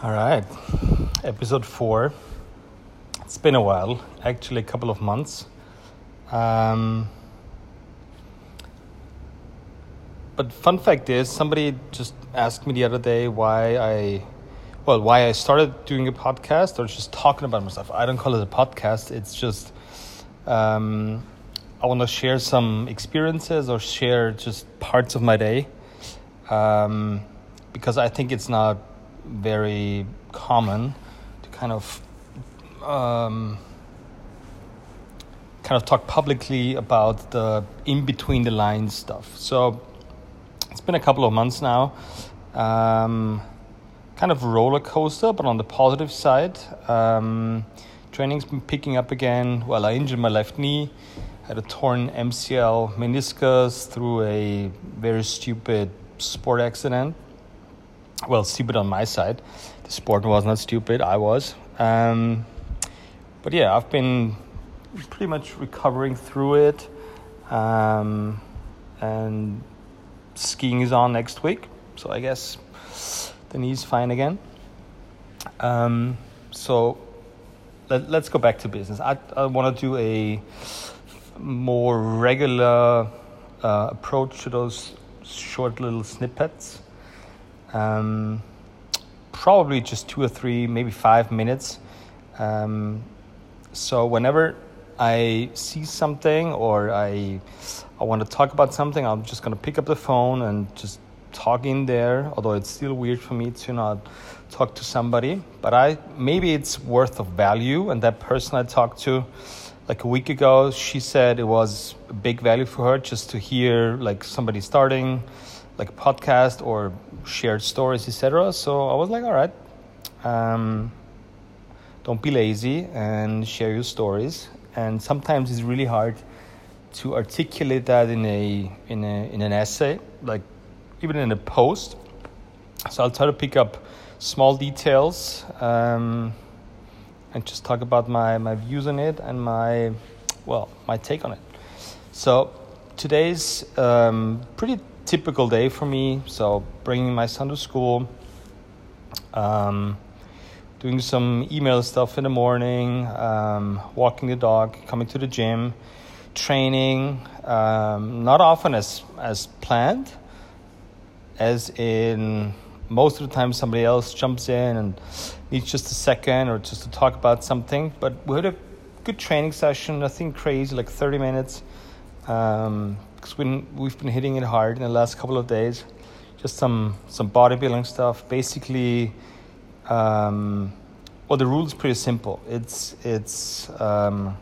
All right, episode four. It's been a while, actually, a couple of months. Um, but fun fact is, somebody just asked me the other day why I, well, why I started doing a podcast or just talking about myself. I don't call it a podcast. It's just um, I want to share some experiences or share just parts of my day um, because I think it's not very common to kind of um, kind of talk publicly about the in between the lines stuff. So it's been a couple of months now. Um, kind of roller coaster, but on the positive side, um, training's been picking up again. Well, I injured my left knee, had a torn MCL meniscus through a very stupid sport accident well, stupid on my side. The sport was not stupid, I was. Um, but yeah, I've been pretty much recovering through it. Um, and skiing is on next week, so I guess the knee's fine again. Um, so let, us go back to business. I, I want to do a more regular uh, approach to those short little snippets um, probably just two or three, maybe five minutes. Um, so whenever I see something or I I want to talk about something, I'm just gonna pick up the phone and just talk in there. Although it's still weird for me to not talk to somebody, but I maybe it's worth of value. And that person I talked to like a week ago, she said it was a big value for her just to hear like somebody starting like podcast or shared stories, etc. So I was like, all right, um, don't be lazy and share your stories. And sometimes it's really hard to articulate that in a in a in an essay, like even in a post. So I'll try to pick up small details um, and just talk about my my views on it and my well my take on it. So today's um, pretty typical day for me. So bringing my son to school, um, doing some email stuff in the morning, um, walking the dog, coming to the gym, training. Um, not often as as planned, as in most of the time somebody else jumps in and needs just a second or just to talk about something. But we had a good training session, nothing crazy, like 30 minutes. Um, because we, we've been hitting it hard in the last couple of days. Just some some bodybuilding stuff. Basically, um, well, the rule is pretty simple. It's it's um,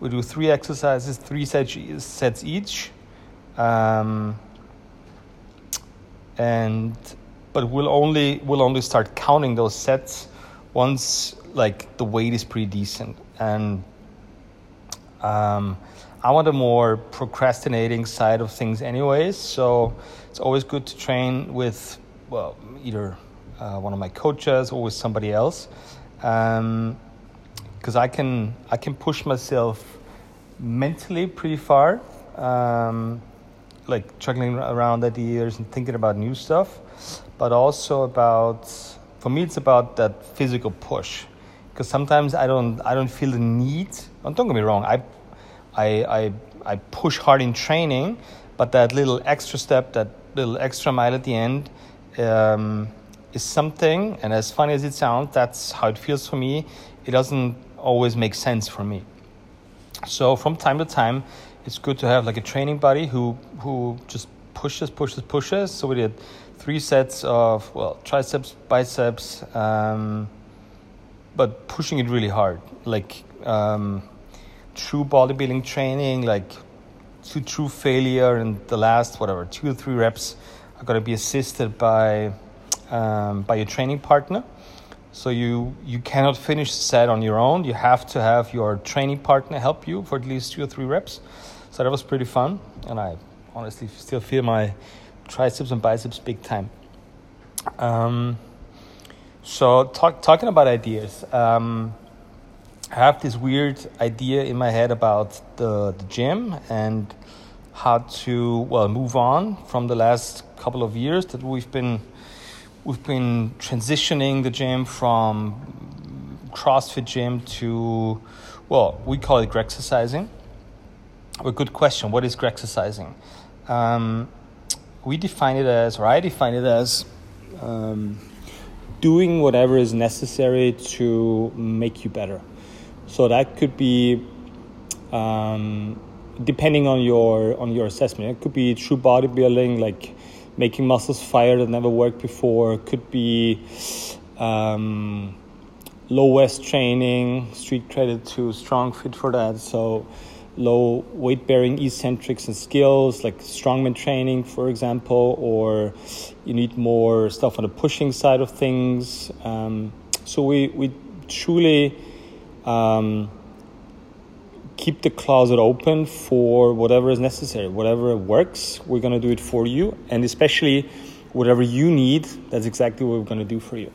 we do three exercises, three sets sets each, um, and but we'll only we'll only start counting those sets once like the weight is pretty decent and. Um, I want a more procrastinating side of things, anyways. So it's always good to train with, well, either uh, one of my coaches or with somebody else, because um, I can I can push myself mentally pretty far, um, like juggling around ideas and thinking about new stuff, but also about for me it's about that physical push, because sometimes I don't I don't feel the need. Don't get me wrong, I I, I, I push hard in training, but that little extra step, that little extra mile at the end, um, is something. And as funny as it sounds, that's how it feels for me. It doesn't always make sense for me. So from time to time, it's good to have like a training buddy who who just pushes, pushes, pushes. So we did three sets of well triceps, biceps, um, but pushing it really hard, like. Um, true bodybuilding training, like to true failure, and the last whatever two or three reps are going to be assisted by um, by your training partner. So you you cannot finish the set on your own. You have to have your training partner help you for at least two or three reps. So that was pretty fun, and I honestly still feel my triceps and biceps big time. Um, so talk, talking about ideas. Um, I have this weird idea in my head about the, the gym and how to well move on from the last couple of years that we've been we've been transitioning the gym from CrossFit gym to, well, we call it Grexercising. A good question. What is Grexercising? Um, we define it as, or I define it as, um, doing whatever is necessary to make you better. So that could be, um, depending on your on your assessment, it could be true bodybuilding, like making muscles fire that never worked before. Could be um, low West training, street credit to StrongFit for that. So low weight bearing eccentrics and skills like strongman training, for example, or you need more stuff on the pushing side of things. Um, so we, we truly um, keep the closet open for whatever is necessary, whatever works, we're going to do it for you, and especially whatever you need, that's exactly what we're going to do for you.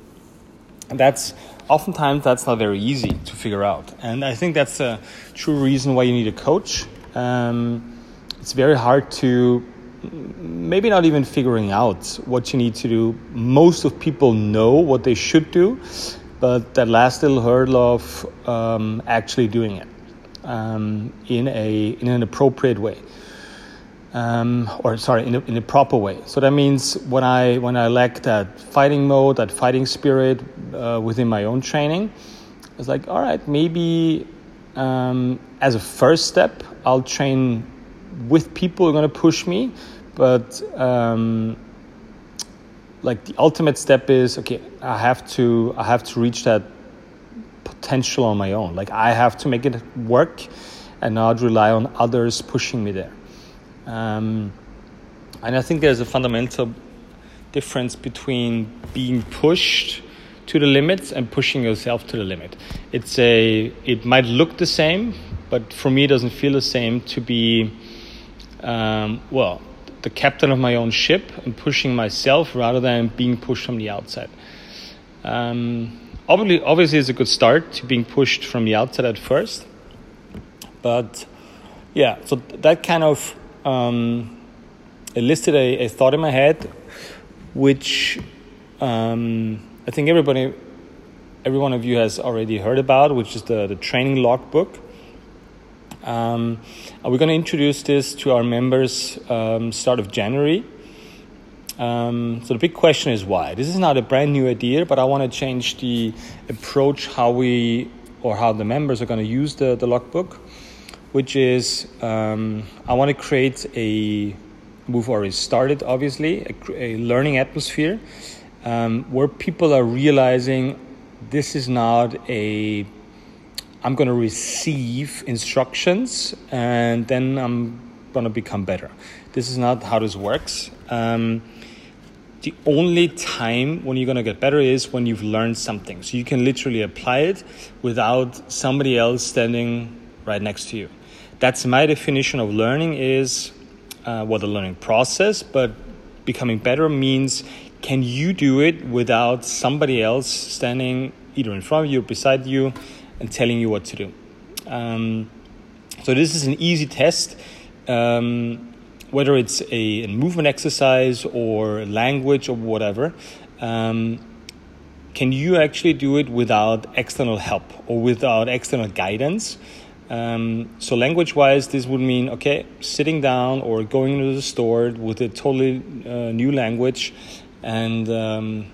And that's oftentimes that's not very easy to figure out. And I think that's a true reason why you need a coach. Um, it's very hard to maybe not even figuring out what you need to do. Most of people know what they should do, but that last little hurdle of um, actually doing it um, in a in an appropriate way um, or sorry, in a, in a proper way. So that means when I when I lack that fighting mode, that fighting spirit uh, within my own training, it's like, all right, maybe um, as a first step, I'll train with people who are going to push me, but um, like the ultimate step is okay. I have to I have to reach that potential on my own. Like I have to make it work, and not rely on others pushing me there. Um, and I think there's a fundamental difference between being pushed to the limits and pushing yourself to the limit. It's a it might look the same, but for me it doesn't feel the same to be um, well the captain of my own ship and pushing myself rather than being pushed from the outside. Um, obviously, obviously, it's a good start to being pushed from the outside at first, but yeah, so that kind of um, listed a, a, thought in my head, which um, I think everybody, every one of you has already heard about, which is the, the training logbook. Um, we're going to introduce this to our members um, start of January. Um, so the big question is why. This is not a brand new idea, but I want to change the approach how we or how the members are going to use the, the logbook which is um, I want to create a move already started, obviously, a, a learning atmosphere um, where people are realizing this is not a I'm going to receive instructions and then I'm going to become better. This is not how this works. Um, the only time when you're going to get better is when you've learned something. So you can literally apply it without somebody else standing right next to you that's my definition of learning is uh, well the learning process but becoming better means can you do it without somebody else standing either in front of you or beside you and telling you what to do. Um, so this is an easy test. Um, whether it's a, a, movement exercise or language or whatever um, can you actually do it without external help or without external guidance? Um, so language wise, this would mean okay, sitting down or going to the store with a totally uh, new language, and um,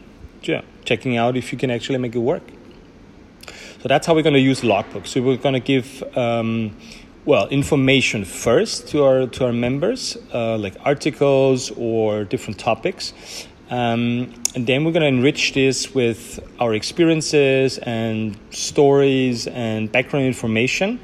yeah, checking out if you can actually make it work. So that's how we're going to use logbook. So we're going to give um, well information first to our to our members, uh, like articles or different topics. Um, and then we're going to enrich this with our experiences and stories and background information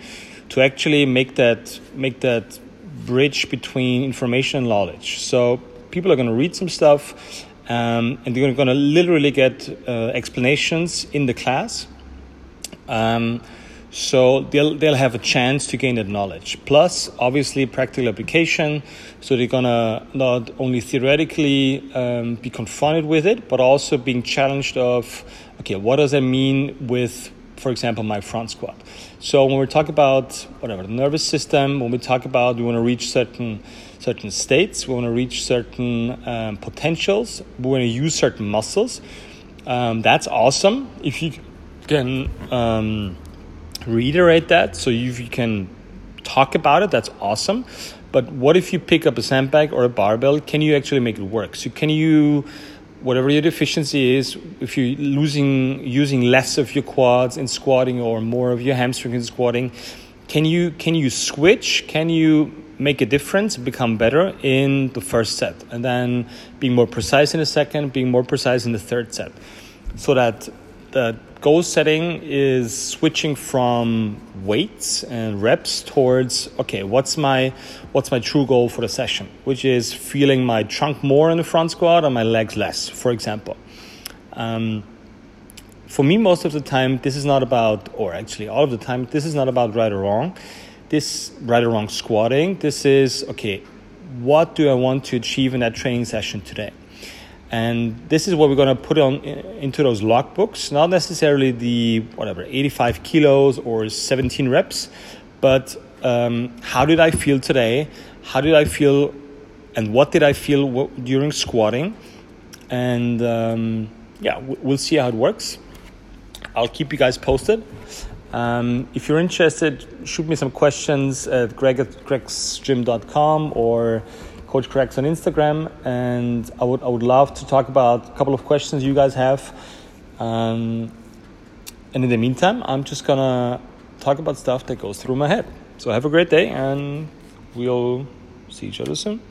to actually make that make that bridge between information and knowledge. So people are going to read some stuff, um, and they're going to literally get uh, explanations in the class. Um, so they'll they'll have a chance to gain that knowledge. Plus, obviously, practical application. So they're gonna not only theoretically um, be confronted with it, but also being challenged of, okay, what does that mean with for example, my front squat. So when we talk about whatever the nervous system, when we talk about we want to reach certain certain states, we want to reach certain um, potentials, we want to use certain muscles. Um, that's awesome if you can um, reiterate that. So if you can talk about it, that's awesome. But what if you pick up a sandbag or a barbell? Can you actually make it work? So can you whatever your deficiency is, if you're losing using less of your quads in squatting or more of your hamstrings in squatting, can you can you switch? Can you make a difference, become better in the first set, and then being more precise in the second, being more precise in the third set, so that the goal setting is switching from weights and reps towards okay what's my what's my true goal for the session which is feeling my trunk more in the front squat and my legs less for example. Um, for me most of the time this is not about or actually all of the time this is not about right or wrong. This right or wrong squatting this is okay what do i want to achieve in that training session today and this is what we're going to put on into those logbooks not necessarily the whatever 85 kilos or 17 reps but um, how did i feel today? How did i feel and what did i feel during squatting? And um, yeah we'll see how it works. I'll keep you guys posted. Um, if you're interested shoot me some questions at greg at gregsgym.com or Coach Cracks on Instagram, and I would I would love to talk about a couple of questions you guys have. Um, and in the meantime, I'm just gonna talk about stuff that goes through my head. So have a great day, and we'll see each other soon.